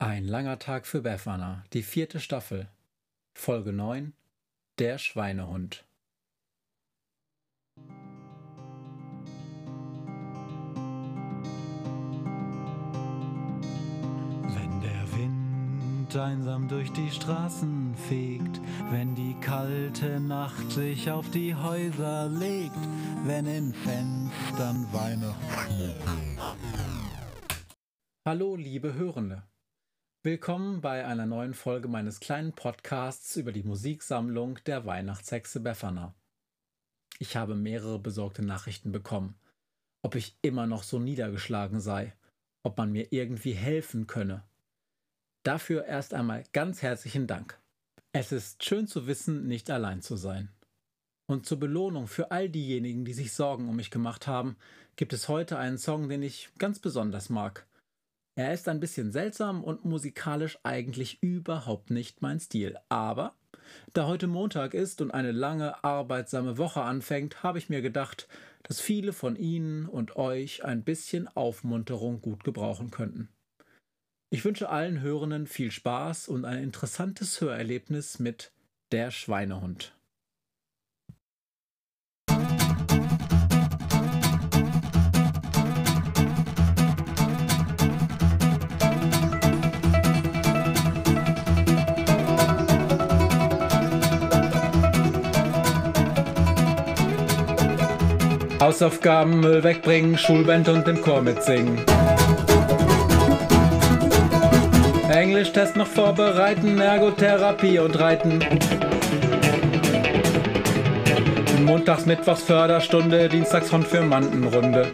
Ein langer Tag für Befana, die vierte Staffel. Folge 9 Der Schweinehund. Wenn der Wind einsam durch die Straßen fegt, wenn die kalte Nacht sich auf die Häuser legt, wenn in Fenstern Weihnachten. Hallo, liebe Hörende. Willkommen bei einer neuen Folge meines kleinen Podcasts über die Musiksammlung der Weihnachtshexe Befana. Ich habe mehrere besorgte Nachrichten bekommen, ob ich immer noch so niedergeschlagen sei, ob man mir irgendwie helfen könne. Dafür erst einmal ganz herzlichen Dank. Es ist schön zu wissen, nicht allein zu sein. Und zur Belohnung für all diejenigen, die sich Sorgen um mich gemacht haben, gibt es heute einen Song, den ich ganz besonders mag. Er ist ein bisschen seltsam und musikalisch eigentlich überhaupt nicht mein Stil. Aber da heute Montag ist und eine lange, arbeitsame Woche anfängt, habe ich mir gedacht, dass viele von Ihnen und euch ein bisschen Aufmunterung gut gebrauchen könnten. Ich wünsche allen Hörenden viel Spaß und ein interessantes Hörerlebnis mit Der Schweinehund. Hausaufgaben, Müll wegbringen, Schulband und im Chor mitsingen. Englischtest noch vorbereiten, Ergotherapie und Reiten. Montags, Mittwochs Förderstunde, Dienstags Konfirmandenrunde.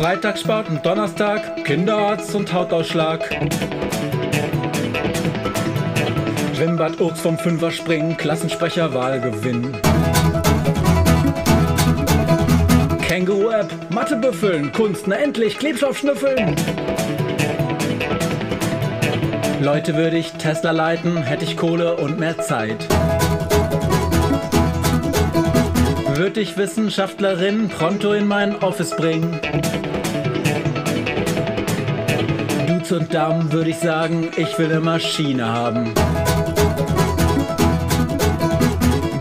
Freitags Sport und Donnerstag Kinderarzt und Hautausschlag. Schwimmbad Urks vom Fünfer springen, Klassensprecher Känguru-App, Matte büffeln, Kunst, na endlich, Klebstoff schnüffeln. Leute würde ich Tesla leiten, hätte ich Kohle und mehr Zeit. Würde ich Wissenschaftlerin pronto in mein Office bringen. Dudes und Damen würde ich sagen, ich will eine Maschine haben.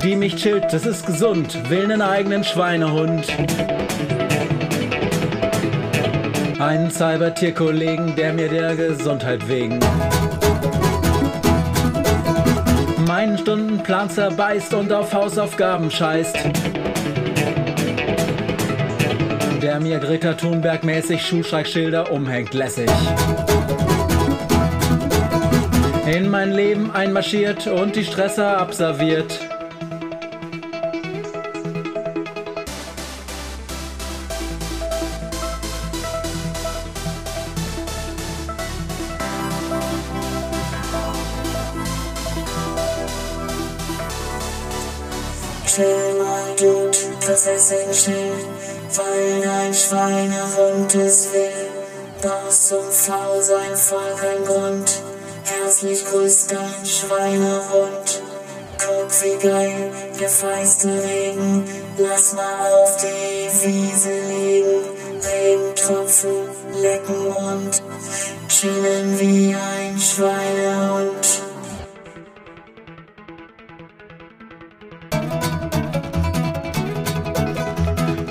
Die mich chillt, das ist gesund, will einen eigenen Schweinehund. Einen Cybertierkollegen, der mir der Gesundheit wegen meinen Stundenplan zerbeißt und auf Hausaufgaben scheißt. Der mir Greta Thunberg mäßig Schulstreichschilder umhängt, lässig. In mein Leben einmarschiert und die Stresser abserviert. Chill mal, du Prinzessin, chill, weil dein Schweinehund es will. Brauchst zum Faulsein voll kein Grund. Herzlich grüßt dein Schweinehund. Guck, wie geil, der feiste Regen. Lass mal auf die Wiese liegen. Regentropfen lecken und chillen wie ein Schweinehund.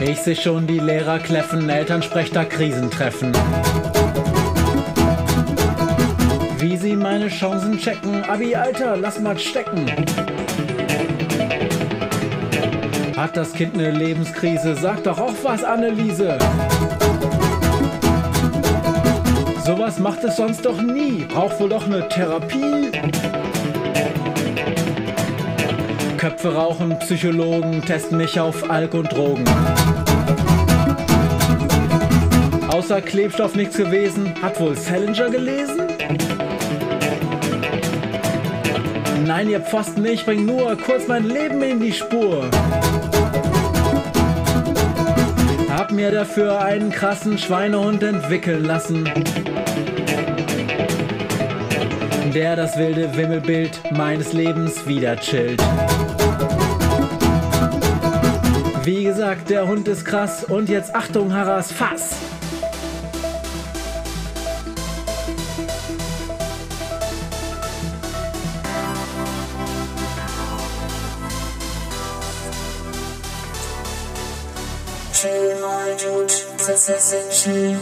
Ich seh schon die Lehrer kläffen, Elternsprechter Krisen treffen. Wie sie meine Chancen checken, Abi, Alter, lass mal stecken. Hat das Kind eine Lebenskrise? Sag doch auch was, Anneliese. Sowas macht es sonst doch nie. Braucht wohl doch eine Therapie. Köpfe rauchen, Psychologen testen mich auf Alk und Drogen. Außer Klebstoff nichts gewesen. Hat wohl Salinger gelesen? Nein, ihr Pfosten, ich bring nur kurz mein Leben in die Spur. Hab mir dafür einen krassen Schweinehund entwickeln lassen. Der das wilde Wimmelbild meines Lebens wieder chillt. Wie gesagt, der Hund ist krass und jetzt Achtung, Harras, Fass! Dude, Prinzessin chill,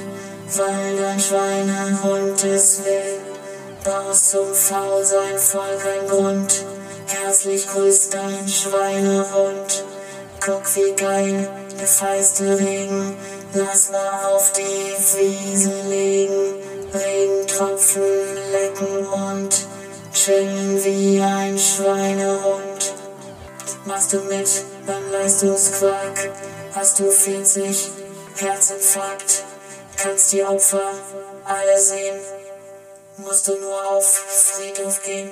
weil dein Schweinehund es will. Baust zum Faulsein voll kein Grund, herzlich grüßt dein Schweinehund. Guck wie geil, der feiste Regen, lass mal auf die Wiese legen. Regentropfen lecken und chillen wie ein Schweinehund. Machst du mit beim Leistungsquark? Hast du 40 Herzinfarkt? Kannst die Opfer alle sehen? Musst du nur auf Friedhof gehen?